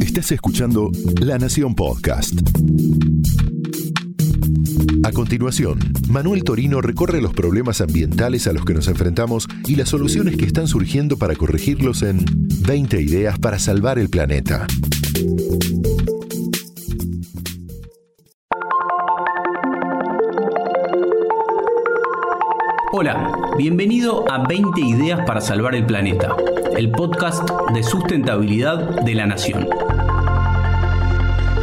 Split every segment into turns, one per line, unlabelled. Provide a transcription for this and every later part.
Estás escuchando La Nación Podcast. A continuación, Manuel Torino recorre los problemas ambientales a los que nos enfrentamos y las soluciones que están surgiendo para corregirlos en 20 ideas para salvar el planeta.
Hola, bienvenido a 20 ideas para salvar el planeta, el podcast de sustentabilidad de la Nación.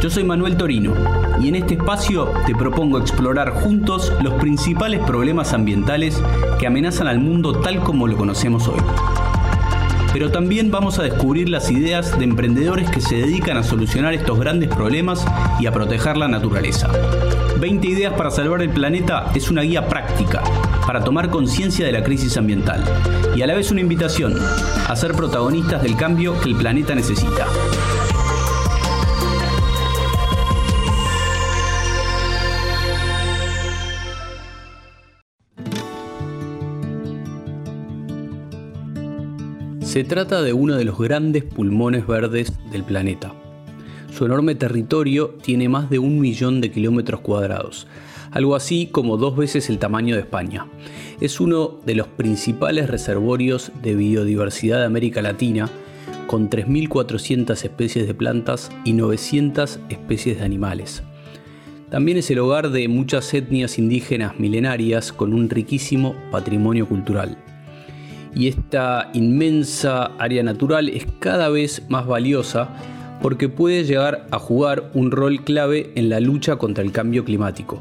Yo soy Manuel Torino y en este espacio te propongo explorar juntos los principales problemas ambientales que amenazan al mundo tal como lo conocemos hoy. Pero también vamos a descubrir las ideas de emprendedores que se dedican a solucionar estos grandes problemas y a proteger la naturaleza. 20 ideas para salvar el planeta es una guía práctica para tomar conciencia de la crisis ambiental y a la vez una invitación a ser protagonistas del cambio que el planeta necesita. Se trata de uno de los grandes pulmones verdes del planeta. Su enorme territorio tiene más de un millón de kilómetros cuadrados, algo así como dos veces el tamaño de España. Es uno de los principales reservorios de biodiversidad de América Latina, con 3.400 especies de plantas y 900 especies de animales. También es el hogar de muchas etnias indígenas milenarias con un riquísimo patrimonio cultural. Y esta inmensa área natural es cada vez más valiosa porque puede llegar a jugar un rol clave en la lucha contra el cambio climático.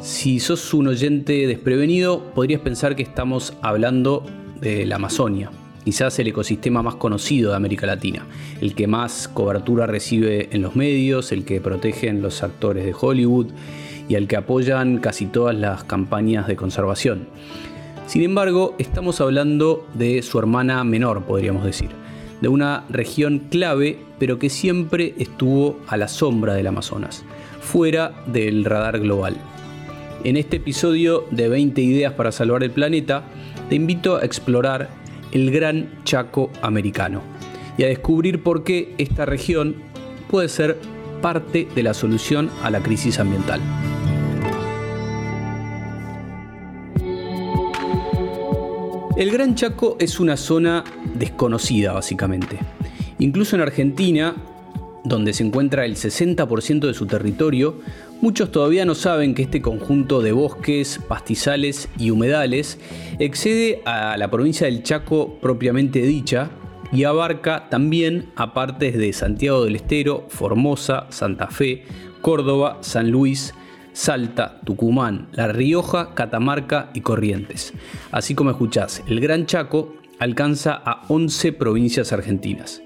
Si sos un oyente desprevenido, podrías pensar que estamos hablando de la Amazonia, quizás el ecosistema más conocido de América Latina, el que más cobertura recibe en los medios, el que protegen los actores de Hollywood y al que apoyan casi todas las campañas de conservación. Sin embargo, estamos hablando de su hermana menor, podríamos decir, de una región clave, pero que siempre estuvo a la sombra del Amazonas, fuera del radar global. En este episodio de 20 ideas para salvar el planeta, te invito a explorar el gran Chaco americano y a descubrir por qué esta región puede ser parte de la solución a la crisis ambiental. El Gran Chaco es una zona desconocida básicamente. Incluso en Argentina, donde se encuentra el 60% de su territorio, Muchos todavía no saben que este conjunto de bosques, pastizales y humedales excede a la provincia del Chaco propiamente dicha y abarca también a partes de Santiago del Estero, Formosa, Santa Fe, Córdoba, San Luis, Salta, Tucumán, La Rioja, Catamarca y Corrientes. Así como escuchás, el Gran Chaco alcanza a 11 provincias argentinas.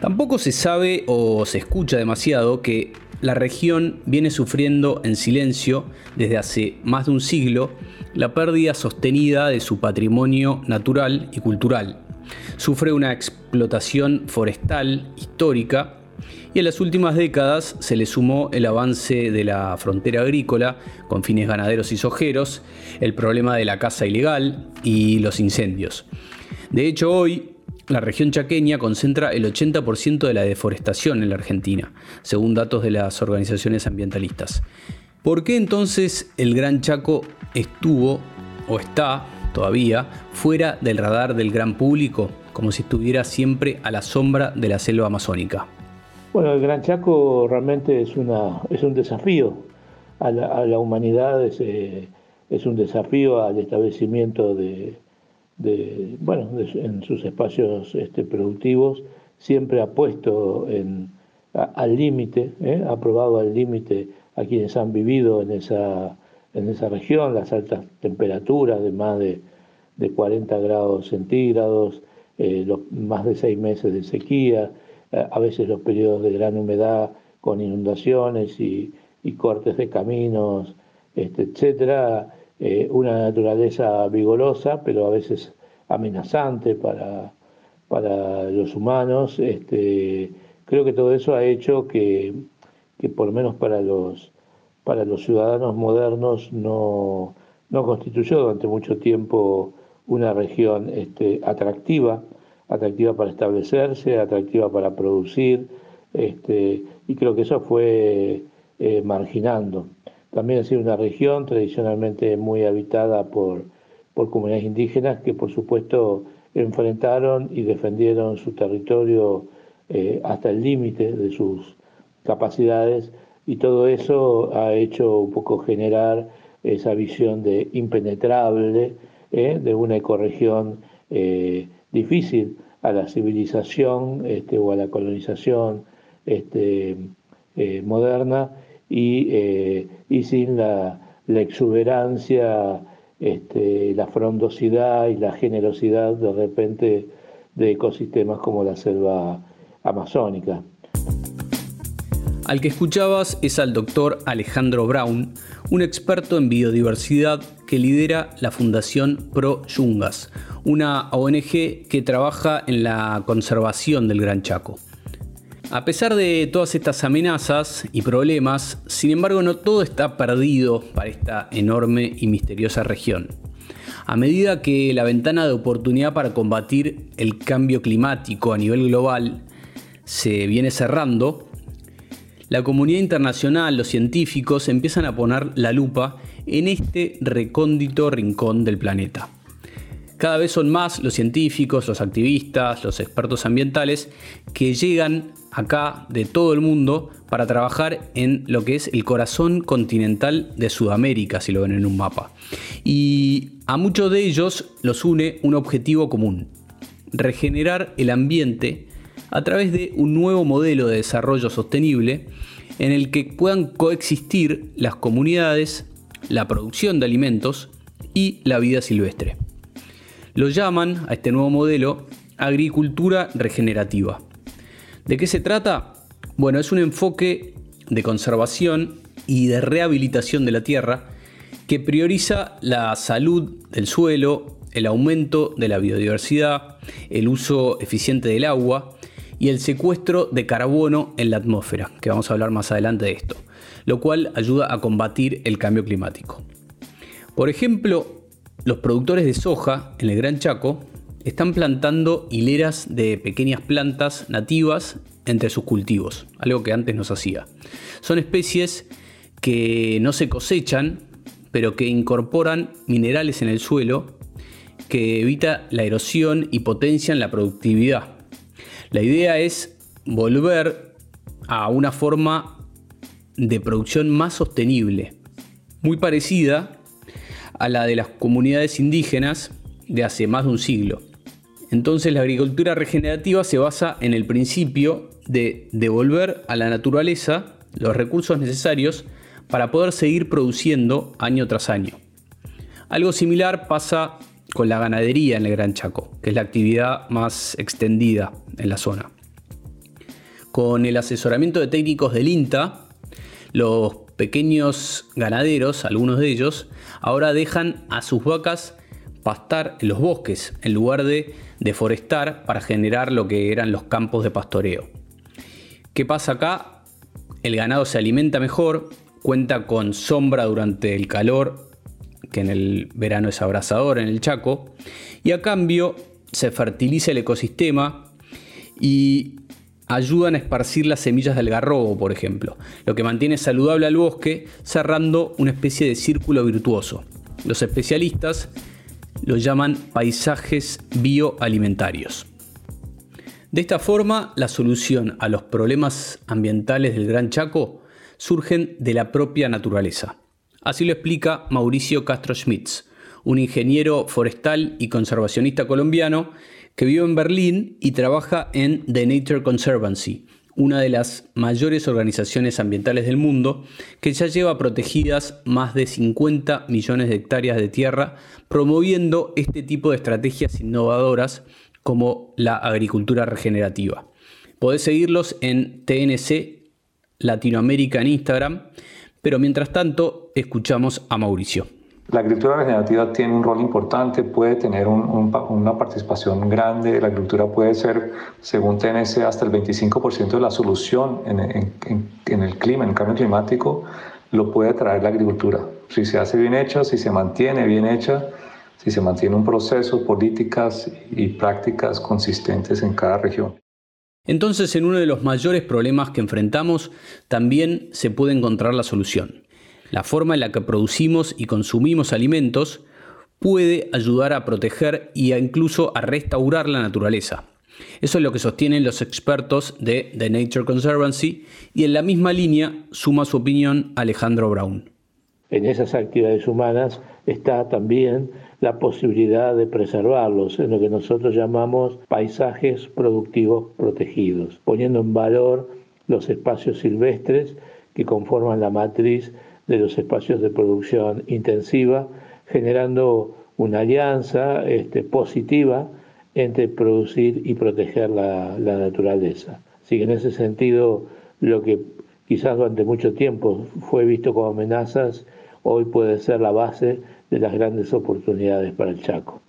Tampoco se sabe o se escucha demasiado que la región viene sufriendo en silencio desde hace más de un siglo la pérdida sostenida de su patrimonio natural y cultural. Sufre una explotación forestal histórica y en las últimas décadas se le sumó el avance de la frontera agrícola con fines ganaderos y sojeros, el problema de la caza ilegal y los incendios. De hecho, hoy la región chaqueña concentra el 80% de la deforestación en la Argentina, según datos de las organizaciones ambientalistas. ¿Por qué entonces el Gran Chaco estuvo o está todavía fuera del radar del gran público, como si estuviera siempre a la sombra de la selva amazónica?
Bueno, el Gran Chaco realmente es, una, es un desafío a la, humanidad, es, eh, es un desafío al establecimiento de, de, bueno, en sus espacios este, productivos, siempre ha puesto al límite, ¿eh? ha probado al límite a quienes han vivido en esa, en esa región, las altas temperaturas de más de, de 40 grados centígrados, eh, los, más de seis meses de sequía, eh, a veces los periodos de gran humedad con inundaciones y, y cortes de caminos, este, etcétera, eh, una naturaleza vigorosa, pero a veces amenazante para, para los humanos. Este, creo que todo eso ha hecho que, que por lo menos para los, para los ciudadanos modernos no, no constituyó durante mucho tiempo una región este, atractiva atractiva para establecerse, atractiva para producir, este, y creo que eso fue eh, marginando. También ha sido una región tradicionalmente muy habitada por, por comunidades indígenas que por supuesto enfrentaron y defendieron su territorio eh, hasta el límite de sus capacidades y todo eso ha hecho un poco generar esa visión de impenetrable eh, de una ecorregión eh, difícil a la civilización este, o a la colonización este, moderna y, y sin la, la exuberancia este, la frondosidad y la generosidad de repente de ecosistemas como la selva amazónica.
Al que escuchabas es al doctor Alejandro Brown, un experto en biodiversidad que lidera la Fundación Pro Yungas, una ONG que trabaja en la conservación del Gran Chaco. A pesar de todas estas amenazas y problemas, sin embargo no todo está perdido para esta enorme y misteriosa región. A medida que la ventana de oportunidad para combatir el cambio climático a nivel global se viene cerrando, la comunidad internacional, los científicos empiezan a poner la lupa en este recóndito rincón del planeta. Cada vez son más los científicos, los activistas, los expertos ambientales que llegan acá de todo el mundo para trabajar en lo que es el corazón continental de Sudamérica, si lo ven en un mapa. Y a muchos de ellos los une un objetivo común, regenerar el ambiente a través de un nuevo modelo de desarrollo sostenible en el que puedan coexistir las comunidades, la producción de alimentos y la vida silvestre. Lo llaman a este nuevo modelo agricultura regenerativa. ¿De qué se trata? Bueno, es un enfoque de conservación y de rehabilitación de la tierra que prioriza la salud del suelo, el aumento de la biodiversidad, el uso eficiente del agua y el secuestro de carbono en la atmósfera, que vamos a hablar más adelante de esto, lo cual ayuda a combatir el cambio climático. Por ejemplo, los productores de soja en el Gran Chaco están plantando hileras de pequeñas plantas nativas entre sus cultivos, algo que antes no se hacía. Son especies que no se cosechan, pero que incorporan minerales en el suelo que evita la erosión y potencian la productividad. La idea es volver a una forma de producción más sostenible, muy parecida a la de las comunidades indígenas de hace más de un siglo. Entonces la agricultura regenerativa se basa en el principio de devolver a la naturaleza los recursos necesarios para poder seguir produciendo año tras año. Algo similar pasa con la ganadería en el Gran Chaco, que es la actividad más extendida en la zona. Con el asesoramiento de técnicos del INTA, los pequeños ganaderos, algunos de ellos, ahora dejan a sus vacas pastar en los bosques en lugar de deforestar para generar lo que eran los campos de pastoreo. ¿Qué pasa acá? El ganado se alimenta mejor, cuenta con sombra durante el calor, que en el verano es abrasador en el Chaco, y a cambio se fertiliza el ecosistema y ayudan a esparcir las semillas del garrobo, por ejemplo, lo que mantiene saludable al bosque, cerrando una especie de círculo virtuoso. Los especialistas lo llaman paisajes bioalimentarios. De esta forma, la solución a los problemas ambientales del Gran Chaco surgen de la propia naturaleza. Así lo explica Mauricio Castro Schmitz, un ingeniero forestal y conservacionista colombiano que vive en Berlín y trabaja en The Nature Conservancy, una de las mayores organizaciones ambientales del mundo, que ya lleva protegidas más de 50 millones de hectáreas de tierra, promoviendo este tipo de estrategias innovadoras como la agricultura regenerativa. Podés seguirlos en TNC Latinoamérica en Instagram, pero mientras tanto escuchamos a Mauricio.
La agricultura regenerativa tiene un rol importante, puede tener una participación grande. La agricultura puede ser, según TNC, hasta el 25% de la solución en, el clima, en el cambio climático, lo puede traer la agricultura. Si se hace bien hecha, si se mantiene bien hecha, si se mantiene un proceso, políticas y prácticas consistentes en cada región.
Entonces, en uno de los mayores problemas que enfrentamos, también se puede encontrar la solución. La forma en la que producimos y consumimos alimentos puede ayudar a proteger e incluso a restaurar la naturaleza. Eso es lo que sostienen los expertos de The Nature Conservancy y en la misma línea suma su opinión Alejandro Brown.
En esas actividades humanas está también la posibilidad de preservarlos en lo que nosotros llamamos paisajes productivos protegidos, poniendo en valor los espacios silvestres que conforman la matriz de los espacios de producción intensiva, generando una alianza este, positiva entre producir y proteger la, la naturaleza. Así que en ese sentido, lo que quizás durante mucho tiempo fue visto como amenazas, hoy puede ser la base de las grandes oportunidades para el Chaco.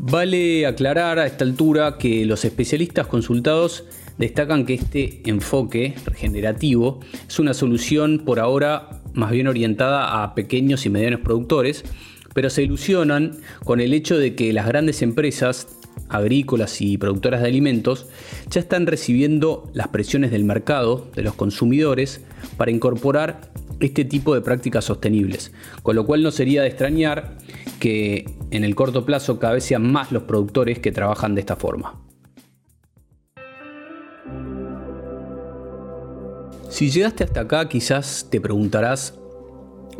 Vale aclarar a esta altura que los especialistas consultados destacan que este enfoque regenerativo es una solución por ahora más bien orientada a pequeños y medianos productores, pero se ilusionan con el hecho de que las grandes empresas agrícolas y productoras de alimentos ya están recibiendo las presiones del mercado, de los consumidores, para incorporar este tipo de prácticas sostenibles, con lo cual no sería de extrañar que en el corto plazo cada vez sean más los productores que trabajan de esta forma. Si llegaste hasta acá quizás te preguntarás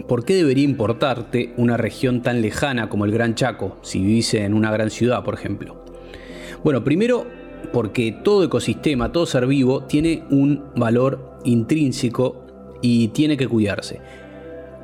¿por qué debería importarte una región tan lejana como el Gran Chaco si vivís en una gran ciudad, por ejemplo? Bueno, primero porque todo ecosistema, todo ser vivo tiene un valor intrínseco y tiene que cuidarse.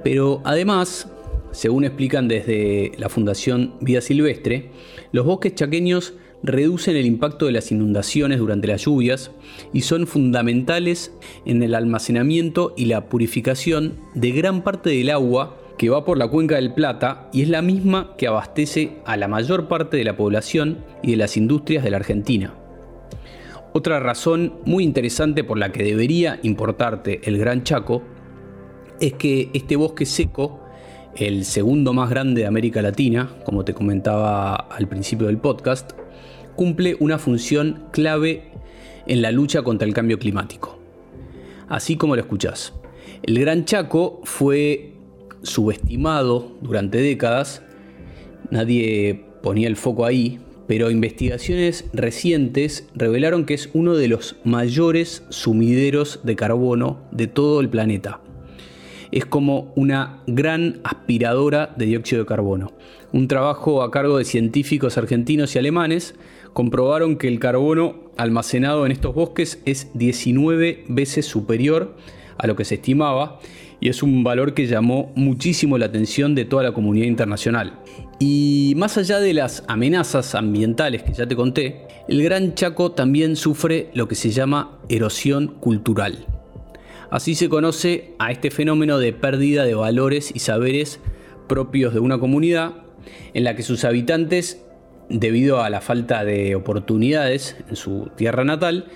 Pero además, según explican desde la Fundación Vida Silvestre, los bosques chaqueños reducen el impacto de las inundaciones durante las lluvias y son fundamentales en el almacenamiento y la purificación de gran parte del agua que va por la cuenca del Plata y es la misma que abastece a la mayor parte de la población y de las industrias de la Argentina. Otra razón muy interesante por la que debería importarte el Gran Chaco es que este bosque seco, el segundo más grande de América Latina, como te comentaba al principio del podcast, cumple una función clave en la lucha contra el cambio climático. Así como lo escuchás. El Gran Chaco fue subestimado durante décadas, nadie ponía el foco ahí, pero investigaciones recientes revelaron que es uno de los mayores sumideros de carbono de todo el planeta. Es como una gran aspiradora de dióxido de carbono. Un trabajo a cargo de científicos argentinos y alemanes comprobaron que el carbono almacenado en estos bosques es 19 veces superior a lo que se estimaba y es un valor que llamó muchísimo la atención de toda la comunidad internacional. Y más allá de las amenazas ambientales que ya te conté, el Gran Chaco también sufre lo que se llama erosión cultural. Así se conoce a este fenómeno de pérdida de valores y saberes propios de una comunidad en la que sus habitantes, debido a la falta de oportunidades en su tierra natal,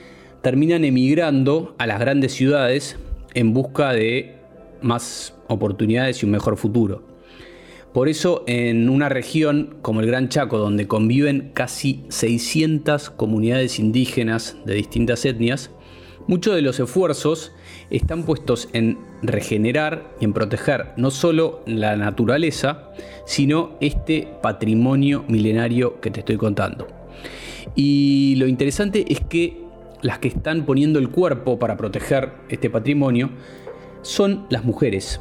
terminan emigrando a las grandes ciudades en busca de más oportunidades y un mejor futuro. Por eso en una región como el Gran Chaco, donde conviven casi 600 comunidades indígenas de distintas etnias, muchos de los esfuerzos están puestos en regenerar y en proteger no solo la naturaleza, sino este patrimonio milenario que te estoy contando. Y lo interesante es que las que están poniendo el cuerpo para proteger este patrimonio son las mujeres,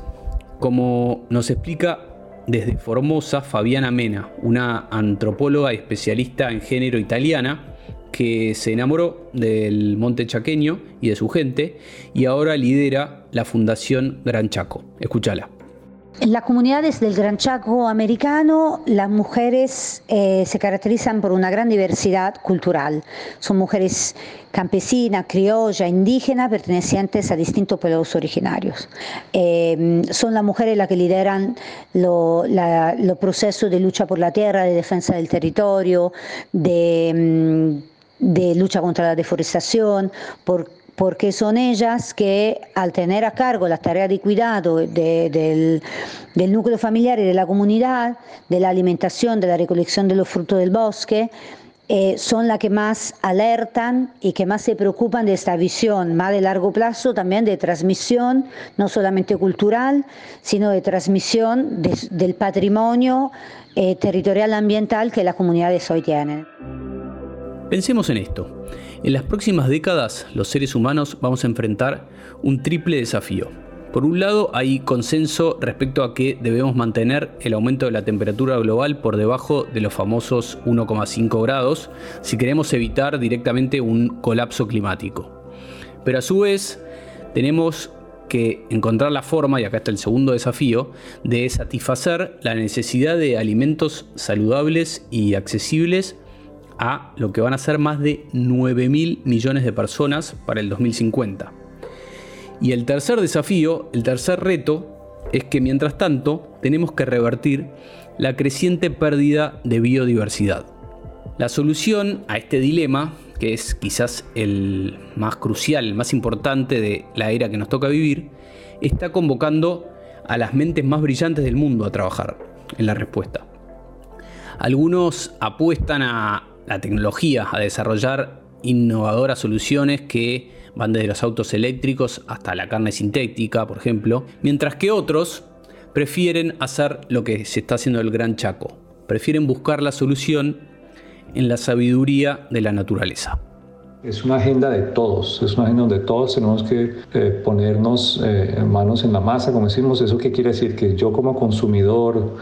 como nos explica desde Formosa Fabiana Mena, una antropóloga especialista en género italiana que se enamoró del monte chaqueño y de su gente y ahora lidera la Fundación Gran Chaco. Escúchala.
En las comunidades del Gran Chaco americano, las mujeres eh, se caracterizan por una gran diversidad cultural. Son mujeres campesinas, criollas, indígenas, pertenecientes a distintos pueblos originarios. Eh, son las mujeres las que lideran los procesos de lucha por la tierra, de defensa del territorio, de, mm, de lucha contra la deforestación, por porque son ellas que al tener a cargo las tareas de cuidado del, núcleo familiar y de la comunidad, de la alimentación, de la recolección de los frutos del bosque, eh, son las que más alertan y que más se preocupan de esta visión más de largo plazo, también de transmisión, no solamente cultural, sino de transmisión del patrimonio eh, territorial ambiental que las comunidades hoy tienen.
Pensemos en esto. En las próximas décadas, los seres humanos vamos a enfrentar un triple desafío. Por un lado, hay consenso respecto a que debemos mantener el aumento de la temperatura global por debajo de los famosos 1,5 grados si queremos evitar directamente un colapso climático. Pero a su vez, tenemos que encontrar la forma, y acá está el segundo desafío, de satisfacer la necesidad de alimentos saludables y accesibles a lo que van a ser más de 9 mil millones de personas para el 2050. Y el tercer desafío, el tercer reto, es que mientras tanto tenemos que revertir la creciente pérdida de biodiversidad. La solución a este dilema, que es quizás el más crucial, el más importante de la era que nos toca vivir, está convocando a las mentes más brillantes del mundo a trabajar en la respuesta. Algunos apuestan a la tecnología, a desarrollar innovadoras soluciones que van desde los autos eléctricos hasta la carne sintética, por ejemplo, mientras que otros prefieren hacer lo que se está haciendo en el Gran Chaco, prefieren buscar la solución en la sabiduría de la naturaleza.
Es una agenda de todos, es una agenda donde todos tenemos que eh, ponernos eh, manos en la masa, como decimos. ¿Eso qué quiere decir? Que yo como consumidor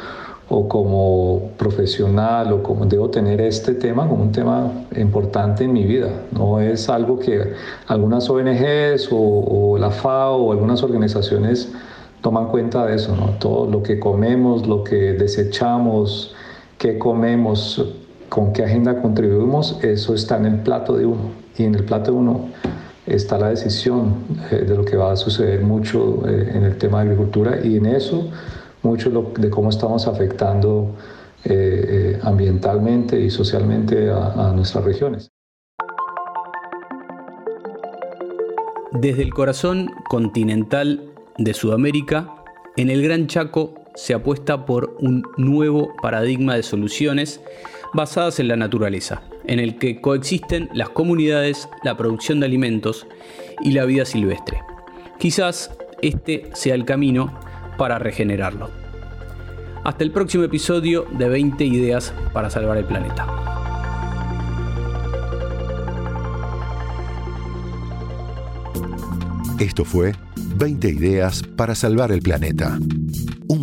o como profesional o como debo tener este tema como un tema importante en mi vida. No es algo que algunas ONGs o, la FAO o algunas organizaciones toman cuenta de eso, ¿no? Todo lo que comemos, lo que desechamos, qué comemos, con qué agenda contribuimos, eso está en el plato de uno. Y en el plato de uno está la decisión eh, de lo que va a suceder mucho eh, en el tema de agricultura y en eso mucho de cómo estamos afectando eh, eh, ambientalmente y socialmente a nuestras regiones.
Desde el corazón continental de Sudamérica, en el Gran Chaco se apuesta por un nuevo paradigma de soluciones basadas en la naturaleza, en el que coexisten las comunidades, la producción de alimentos y la vida silvestre. Quizás este sea el camino para regenerarlo. Hasta el próximo episodio de 20 ideas para salvar el planeta.
Esto fue 20 ideas para salvar el planeta.